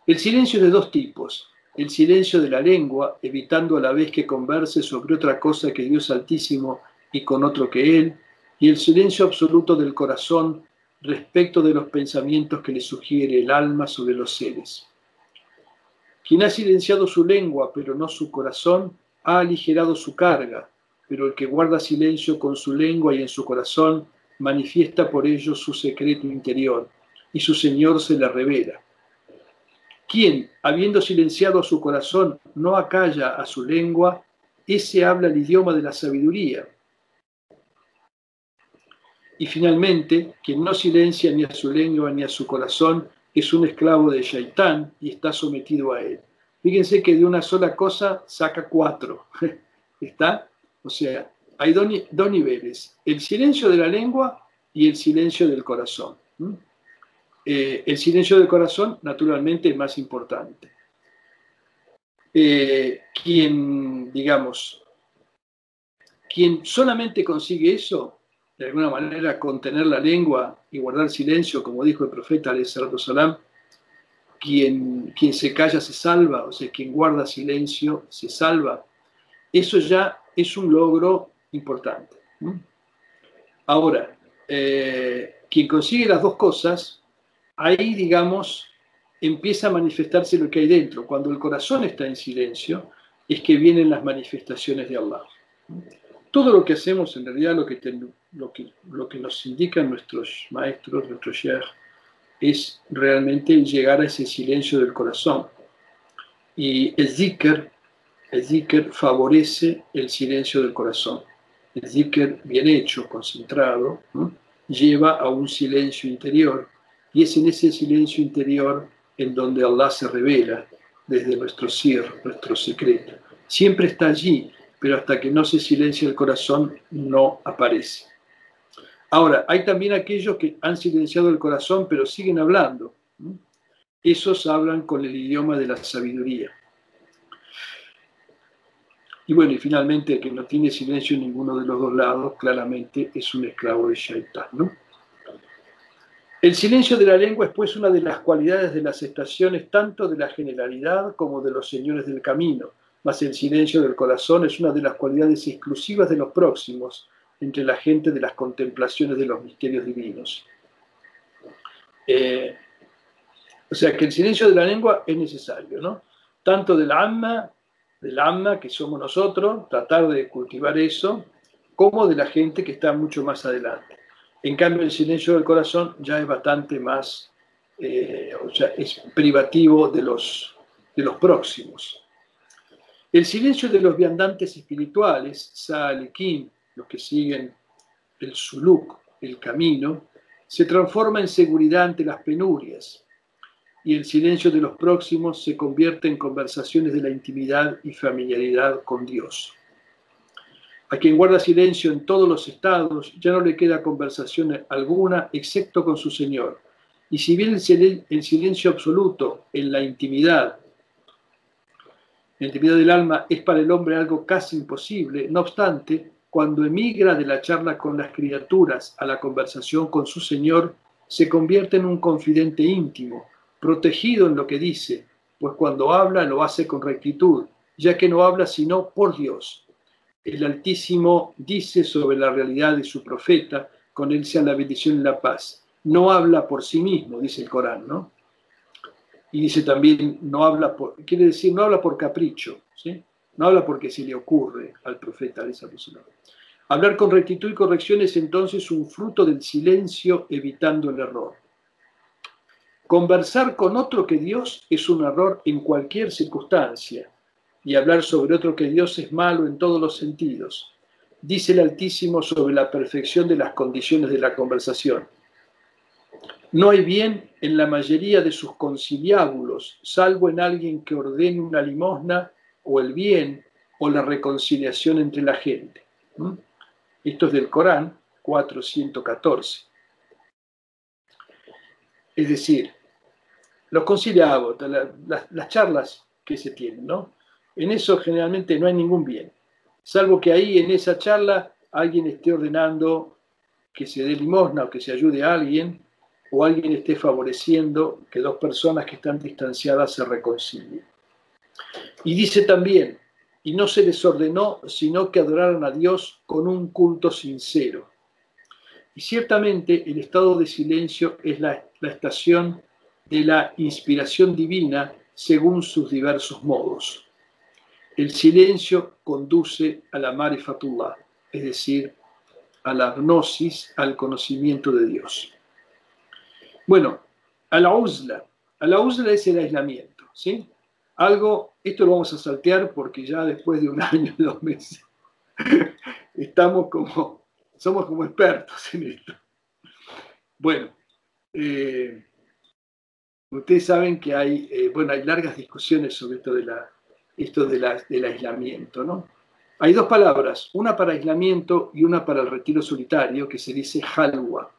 El silencio de dos tipos. El silencio de la lengua, evitando a la vez que converse sobre otra cosa que Dios Altísimo y con otro que Él, y el silencio absoluto del corazón respecto de los pensamientos que le sugiere el alma sobre los seres. Quien ha silenciado su lengua pero no su corazón, ha aligerado su carga, pero el que guarda silencio con su lengua y en su corazón manifiesta por ello su secreto interior, y su Señor se le revela. Quien, habiendo silenciado su corazón, no acalla a su lengua, ese habla el idioma de la sabiduría. Y finalmente, quien no silencia ni a su lengua ni a su corazón, es un esclavo de Shaitán y está sometido a él. Fíjense que de una sola cosa saca cuatro. ¿Está? O sea, hay dos, niveles, el silencio de la lengua y el silencio del corazón. Eh, el silencio del corazón, naturalmente, es más importante. Eh, quien, digamos, quien solamente consigue eso, de alguna manera contener la lengua y guardar silencio, como dijo el profeta Salam, quien, quien se calla se salva, o sea, quien guarda silencio se salva. Eso ya es un logro importante. Ahora, eh, quien consigue las dos cosas, ahí, digamos, empieza a manifestarse lo que hay dentro. Cuando el corazón está en silencio, es que vienen las manifestaciones de Allah. Todo lo que hacemos, en realidad, lo que, lo que, nos indican nuestros maestros, nuestros sheikh, es realmente llegar a ese silencio del corazón. Y el zikr, el zikr favorece el silencio del corazón. el zikr bien hecho, concentrado, lleva a un silencio interior y es en ese silencio interior en donde Allah se revela desde nuestro sir, nuestro secreto. Siempre está allí, pero hasta que no se silencia el corazón no aparece. Ahora, hay también aquellos que han silenciado el corazón pero siguen hablando. Esos hablan con el idioma de la sabiduría. Y bueno, y finalmente el que no tiene silencio en ninguno de los dos lados, claramente es un esclavo de Shaitán, ¿no? El silencio de la lengua es pues una de las cualidades de las estaciones tanto de la generalidad como de los señores del camino, mas el silencio del corazón es una de las cualidades exclusivas de los próximos entre la gente de las contemplaciones de los misterios divinos. Eh, o sea que el silencio de la lengua es necesario, ¿no? Tanto del alma, del alma que somos nosotros, tratar de cultivar eso, como de la gente que está mucho más adelante. En cambio, el silencio del corazón ya es bastante más, eh, o sea, es privativo de los, de los próximos. El silencio de los viandantes espirituales, Salikim, los que siguen el suluk, el camino, se transforma en seguridad ante las penurias, y el silencio de los próximos se convierte en conversaciones de la intimidad y familiaridad con Dios. A quien guarda silencio en todos los estados ya no le queda conversación alguna excepto con su Señor. Y si bien el silencio absoluto en la intimidad, la intimidad del alma es para el hombre algo casi imposible, no obstante, cuando emigra de la charla con las criaturas a la conversación con su Señor, se convierte en un confidente íntimo, protegido en lo que dice, pues cuando habla lo hace con rectitud, ya que no habla sino por Dios el Altísimo dice sobre la realidad de su profeta, con él sea la bendición y la paz. No habla por sí mismo, dice el Corán, ¿no? Y dice también, no habla por, quiere decir, no habla por capricho, ¿sí? No habla porque se le ocurre al profeta. Hablar con rectitud y corrección es entonces un fruto del silencio evitando el error. Conversar con otro que Dios es un error en cualquier circunstancia, y hablar sobre otro que Dios es malo en todos los sentidos. Dice el Altísimo sobre la perfección de las condiciones de la conversación. No hay bien en la mayoría de sus conciliábulos, salvo en alguien que ordene una limosna o el bien o la reconciliación entre la gente. Esto es del Corán 414. Es decir, los conciliados, las charlas que se tienen, ¿no? En eso generalmente no hay ningún bien, salvo que ahí en esa charla alguien esté ordenando que se dé limosna o que se ayude a alguien, o alguien esté favoreciendo que dos personas que están distanciadas se reconcilien. Y dice también, y no se les ordenó sino que adoraran a Dios con un culto sincero. Y ciertamente el estado de silencio es la, estación de la inspiración divina según sus diversos modos. El silencio conduce a la marifatullah, es decir, a la gnosis, al conocimiento de Dios. Bueno, a la uzla. A la uzla es el aislamiento, ¿sí? Algo, esto lo vamos a saltear porque ya después de un año y dos meses estamos como, somos como expertos en esto. Bueno, eh, ustedes saben que hay, eh, bueno, hay largas discusiones sobre esto de la esto del aislamiento. ¿no? Hay dos palabras, una para aislamiento y una para el retiro solitario, que se dice halwa.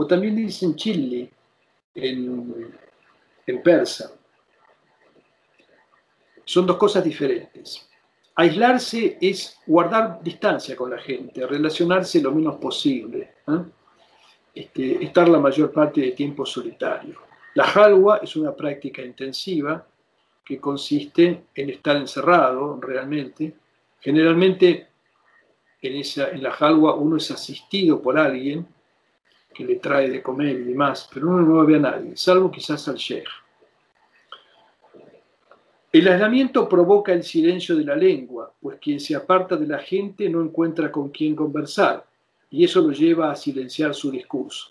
O también dicen chili en, persa. Son dos cosas diferentes. Aislarse es guardar distancia con la gente, relacionarse lo menos posible, ¿eh? este, estar la mayor parte del tiempo solitario. La halwa es una práctica intensiva que consiste en estar encerrado realmente. Generalmente en, en la jalwa uno es asistido por alguien que le trae de comer y demás, pero uno no ve a nadie, salvo quizás al sheikh. El aislamiento provoca el silencio de la lengua, pues quien se aparta de la gente no encuentra con quién conversar, y eso lo lleva a silenciar su discurso.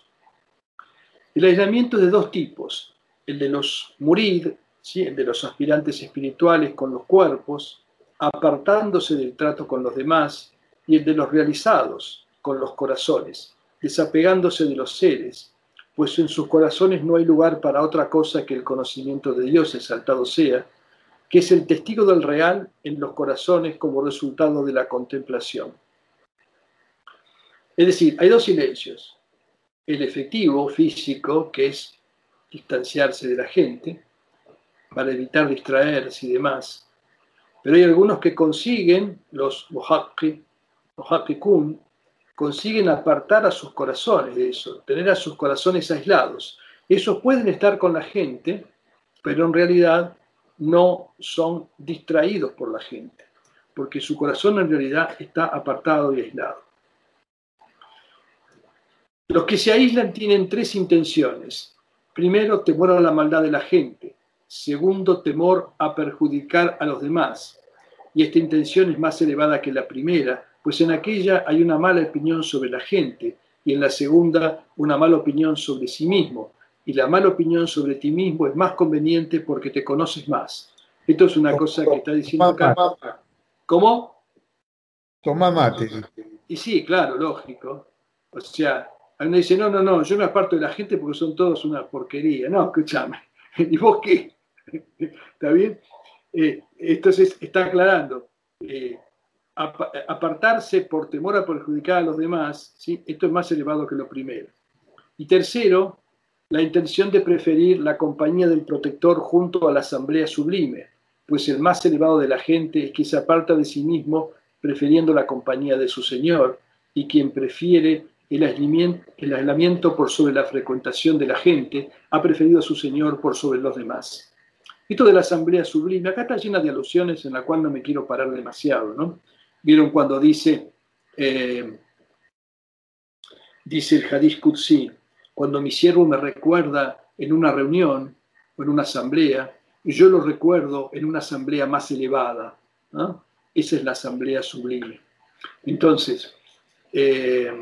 El aislamiento es de dos tipos, el de los murid, de los aspirantes espirituales con los cuerpos, apartándose del trato con los demás y el de los realizados con los corazones, desapegándose de los seres, pues en sus corazones no hay lugar para otra cosa que el conocimiento de Dios exaltado sea, que es el testigo del real en los corazones como resultado de la contemplación. Es decir, hay dos silencios. El efectivo, físico, que es distanciarse de la gente, para evitar distraerse y demás. Pero hay algunos que consiguen, los Mohakki, Kun, consiguen apartar a sus corazones de eso, tener a sus corazones aislados. Esos pueden estar con la gente, pero en realidad no son distraídos por la gente, porque su corazón en realidad está apartado y aislado. Los que se aíslan tienen tres intenciones. Primero, temor a la maldad de la gente. Segundo, temor a perjudicar a los demás. Y esta intención es más elevada que la primera, pues en aquella hay una mala opinión sobre la gente y en la segunda una mala opinión sobre sí mismo. Y la mala opinión sobre ti mismo es más conveniente porque te conoces más. Esto es una cosa que está diciendo acá. ¿Cómo? Toma mate. Y sí, claro, lógico. O sea, uno dice, no, no, no, yo me aparto de la gente porque son todos una porquería. No, escúchame. ¿Y vos qué? ¿Está bien? Eh, entonces está aclarando. Eh, apartarse por temor a perjudicar a los demás, ¿sí? esto es más elevado que lo primero. Y tercero, la intención de preferir la compañía del protector junto a la asamblea sublime, pues el más elevado de la gente es quien se aparta de sí mismo prefiriendo la compañía de su Señor, y quien prefiere el aislamiento por sobre la frecuentación de la gente, ha preferido a su Señor por sobre los demás. Esto de la asamblea sublime, acá está llena de alusiones en la cual no me quiero parar demasiado, ¿no? Vieron cuando dice, eh, dice el Hadith Qudsi, cuando mi siervo me recuerda en una reunión o en una asamblea, yo lo recuerdo en una asamblea más elevada. Esa es la asamblea sublime. Entonces, eh,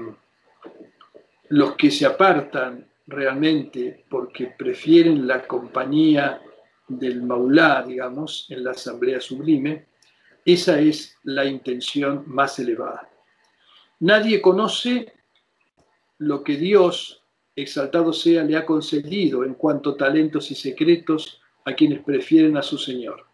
los que se apartan realmente porque prefieren la compañía del maulá, digamos, en la asamblea sublime, esa es la intención más elevada. Nadie conoce lo que Dios, exaltado sea, le ha concedido en cuanto talentos y secretos a quienes prefieren a su Señor.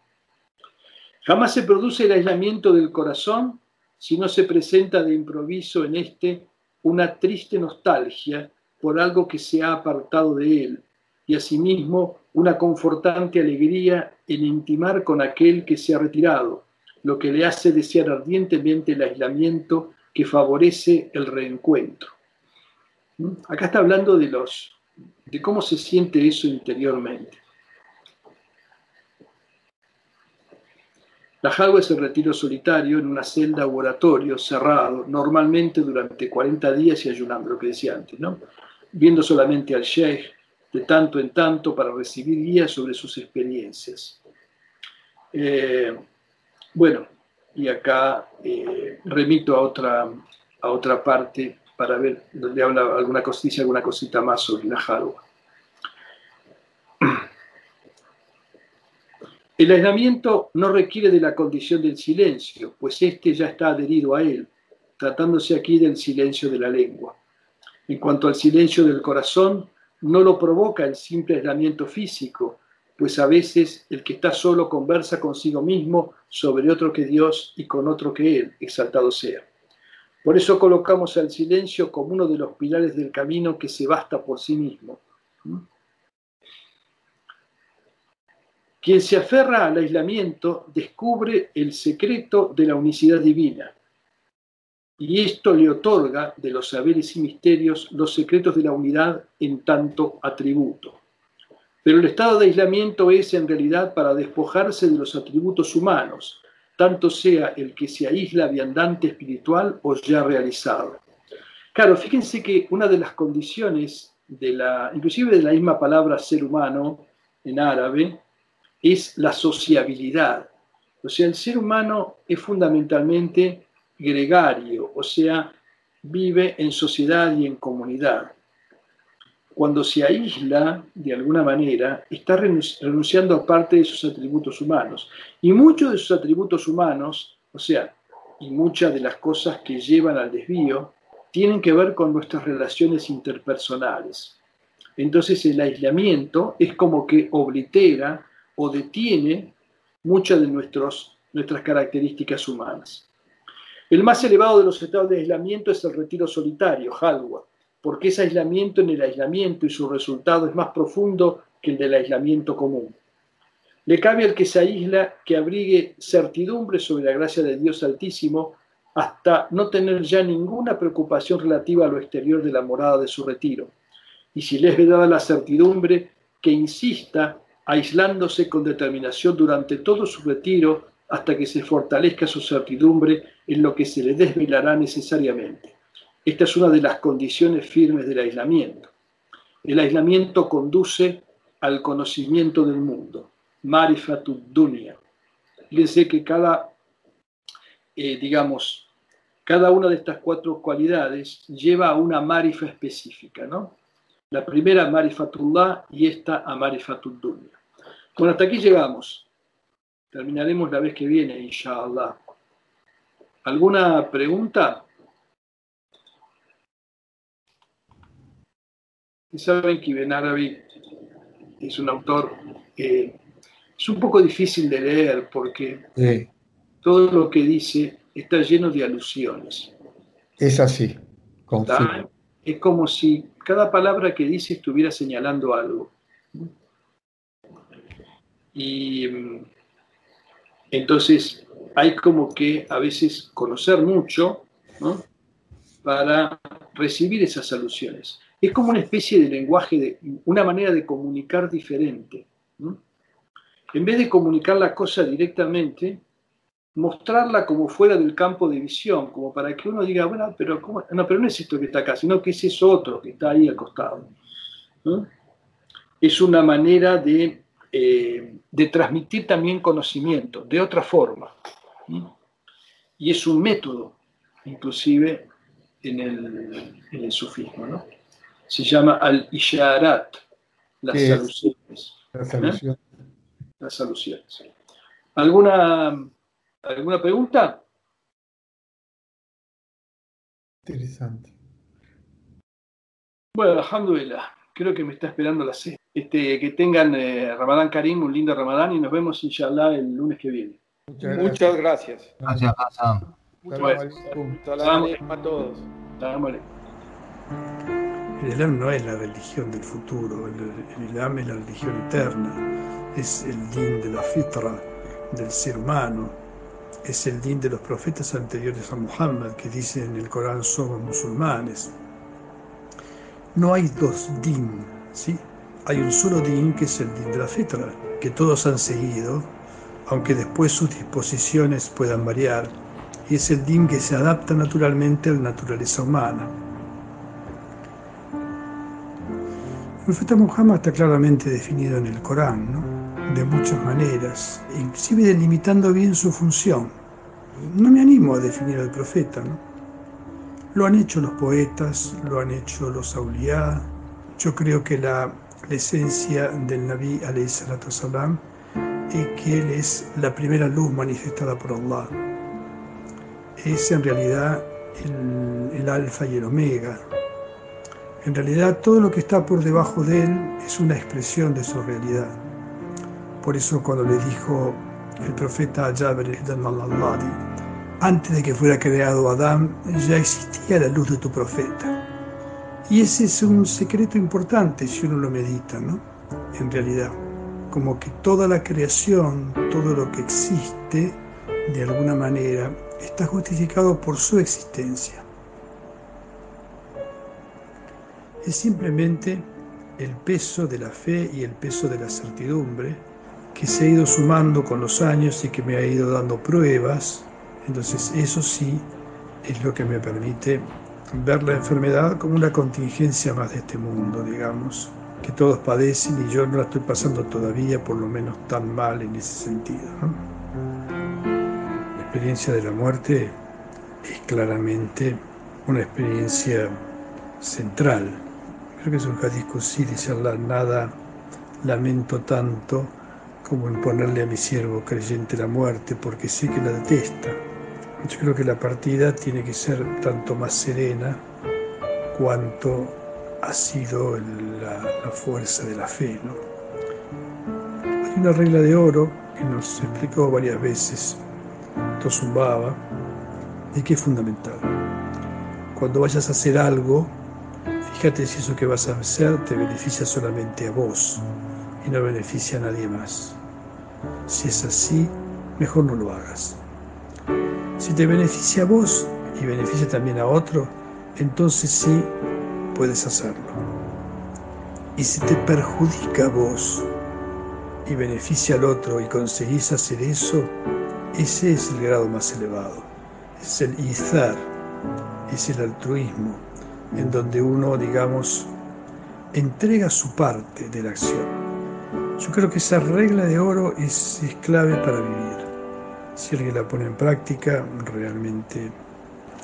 Jamás se produce el aislamiento del corazón si no se presenta de improviso en este una triste nostalgia por algo que se ha apartado de él y asimismo una confortante alegría en intimar con aquel que se ha retirado, lo que le hace desear ardientemente el aislamiento que favorece el reencuentro. ¿Mm? Acá está hablando de los de cómo se siente eso interiormente. La jalwa es el retiro solitario en una celda u oratorio cerrado, normalmente durante 40 días y ayunando, lo que decía antes, ¿no? Viendo solamente al sheikh de tanto en tanto para recibir guías sobre sus experiencias. Eh, bueno, y acá eh, remito a otra, a otra parte para ver donde habla alguna cosita, alguna cosita más sobre la jalwa. El aislamiento no requiere de la condición del silencio, pues éste ya está adherido a él, tratándose aquí del silencio de la lengua. En cuanto al silencio del corazón, no lo provoca el simple aislamiento físico, pues a veces el que está solo conversa consigo mismo sobre otro que Dios y con otro que Él, exaltado sea. Por eso colocamos al silencio como uno de los pilares del camino que se basta por sí mismo. Quien se aferra al aislamiento descubre el secreto de la unicidad divina. Y esto le otorga de los saberes y misterios los secretos de la unidad en tanto atributo. Pero el estado de aislamiento es en realidad para despojarse de los atributos humanos, tanto sea el que se aísla viandante espiritual o ya realizado. Claro, fíjense que una de las condiciones de la, inclusive de la misma palabra ser humano en árabe, es la sociabilidad. O sea, el ser humano es fundamentalmente gregario, o sea, vive en sociedad y en comunidad. Cuando se aísla de alguna manera, está renunciando a parte de sus atributos humanos. Y muchos de sus atributos humanos, o sea, y muchas de las cosas que llevan al desvío tienen que ver con nuestras relaciones interpersonales. Entonces el aislamiento es como que oblitera o detiene muchas de nuestros, nuestras características humanas. El más elevado de los estados de aislamiento es el retiro solitario, halwa, porque es aislamiento en el aislamiento y su resultado es más profundo que el del aislamiento común. Le cabe al que se aísla que abrigue certidumbre sobre la gracia de Dios Altísimo hasta no tener ya ninguna preocupación relativa a lo exterior de la morada de su retiro. Y si le es vedada la certidumbre, que insista aislándose con determinación durante todo su retiro hasta que se fortalezca su certidumbre en lo que se le desvelará necesariamente. Esta es una de las condiciones firmes del aislamiento. El aislamiento conduce al conocimiento del mundo. Marifatud dunya. Fíjense que cada, eh, digamos, cada una de estas cuatro cualidades lleva a una marifa específica, ¿no? La primera marifatullah y esta a marifatud. Bueno, hasta aquí llegamos. Terminaremos la vez que viene, inshallah. ¿Alguna pregunta? Y saben que Ibn Arabi es un autor que es un poco difícil de leer porque todo lo que dice está lleno de alusiones. Es así. Es como si cada palabra que dice estuviera señalando algo. Y mm, entonces hay como que a veces conocer mucho para recibir esas alusiones. Es como una especie de lenguaje, de, una manera de comunicar diferente. En vez de comunicar la cosa directamente, mostrarla como fuera del campo de visión, como para que uno diga, bueno, pero, No, pero no es esto que está acá, sino que es eso otro que está ahí al costado. Es una manera de, eh, de, transmitir también conocimiento, de otra forma. Y es un método, inclusive, en el, en el sufismo. Se llama al-isharat, las alusiones. Las alusiones las alusiones. ¿Alguna, ¿Alguna pregunta? Interesante. Bueno, alhamdulillah. Creo que me está esperando la sed. Este, que tengan eh, Ramadán Karim, un lindo Ramadán y nos vemos inshallah el lunes que viene. Muchas gracias. Gracias, Hassan. Salam a todos. El Islam no es la religión del futuro, el, Islam es la religión eterna, es el din de la fitra del ser humano, es el din de los profetas anteriores a Muhammad que dicen en el Corán somos musulmanes. No hay dos din, ¿sí? Hay un solo din que es el din de la fitra, que todos han seguido, aunque después sus disposiciones puedan variar, y es el din que se adapta naturalmente a la naturaleza humana. Profeta Muhammad está claramente definido en el Corán, de muchas maneras, inclusive delimitando bien su función. No me animo a definir al profeta. Lo han hecho los poetas, lo han hecho los auliá. Yo creo que la, esencia del Nabi salam es que él es la primera luz manifestada por Allah. Es en realidad el, el alfa y el omega, en realidad todo lo que está por debajo de él es una expresión de su realidad. Por eso cuando le dijo el profeta Jabir al antes de que fuera creado Adán, ya existía la luz de tu profeta. Y ese es un secreto importante si uno lo medita, ¿no? En realidad, como que toda la creación, todo lo que existe, de alguna manera, está justificado por su existencia. Es simplemente el peso de la fe y el peso de la certidumbre que se ha ido sumando con los años y que me ha ido dando pruebas. Entonces eso sí es lo que me permite ver la enfermedad como una contingencia más de este mundo, digamos, que todos padecen y yo no la estoy pasando todavía por lo menos tan mal en ese sentido. La experiencia de la muerte es claramente una experiencia central Creo que es un hadith dice Allah, nada lamento tanto como en ponerle a mi siervo creyente la muerte, porque sé que la detesta. Yo creo que la partida tiene que ser tanto más serena cuanto ha sido la, fuerza de la fe. Hay una regla de oro que nos explicó varias veces Tosumbaba y que es fundamental. Cuando vayas a hacer algo, fíjate si eso que vas a hacer te beneficia solamente a vos y no beneficia a nadie más. Si es así, mejor no lo hagas. Si te beneficia a vos y beneficia también a otro, entonces sí puedes hacerlo. Y si te perjudica a vos y beneficia al otro y conseguís hacer eso, ese es el grado más elevado. Es el izar, es el altruismo, en donde uno, digamos, entrega su parte de la acción. Yo creo que esa regla de oro es, clave para vivir. Si alguien la pone en práctica, realmente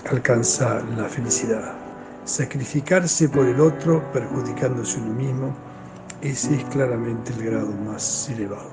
alcanza la felicidad. Sacrificarse por el otro, perjudicándose uno mismo, ese es claramente el grado más elevado.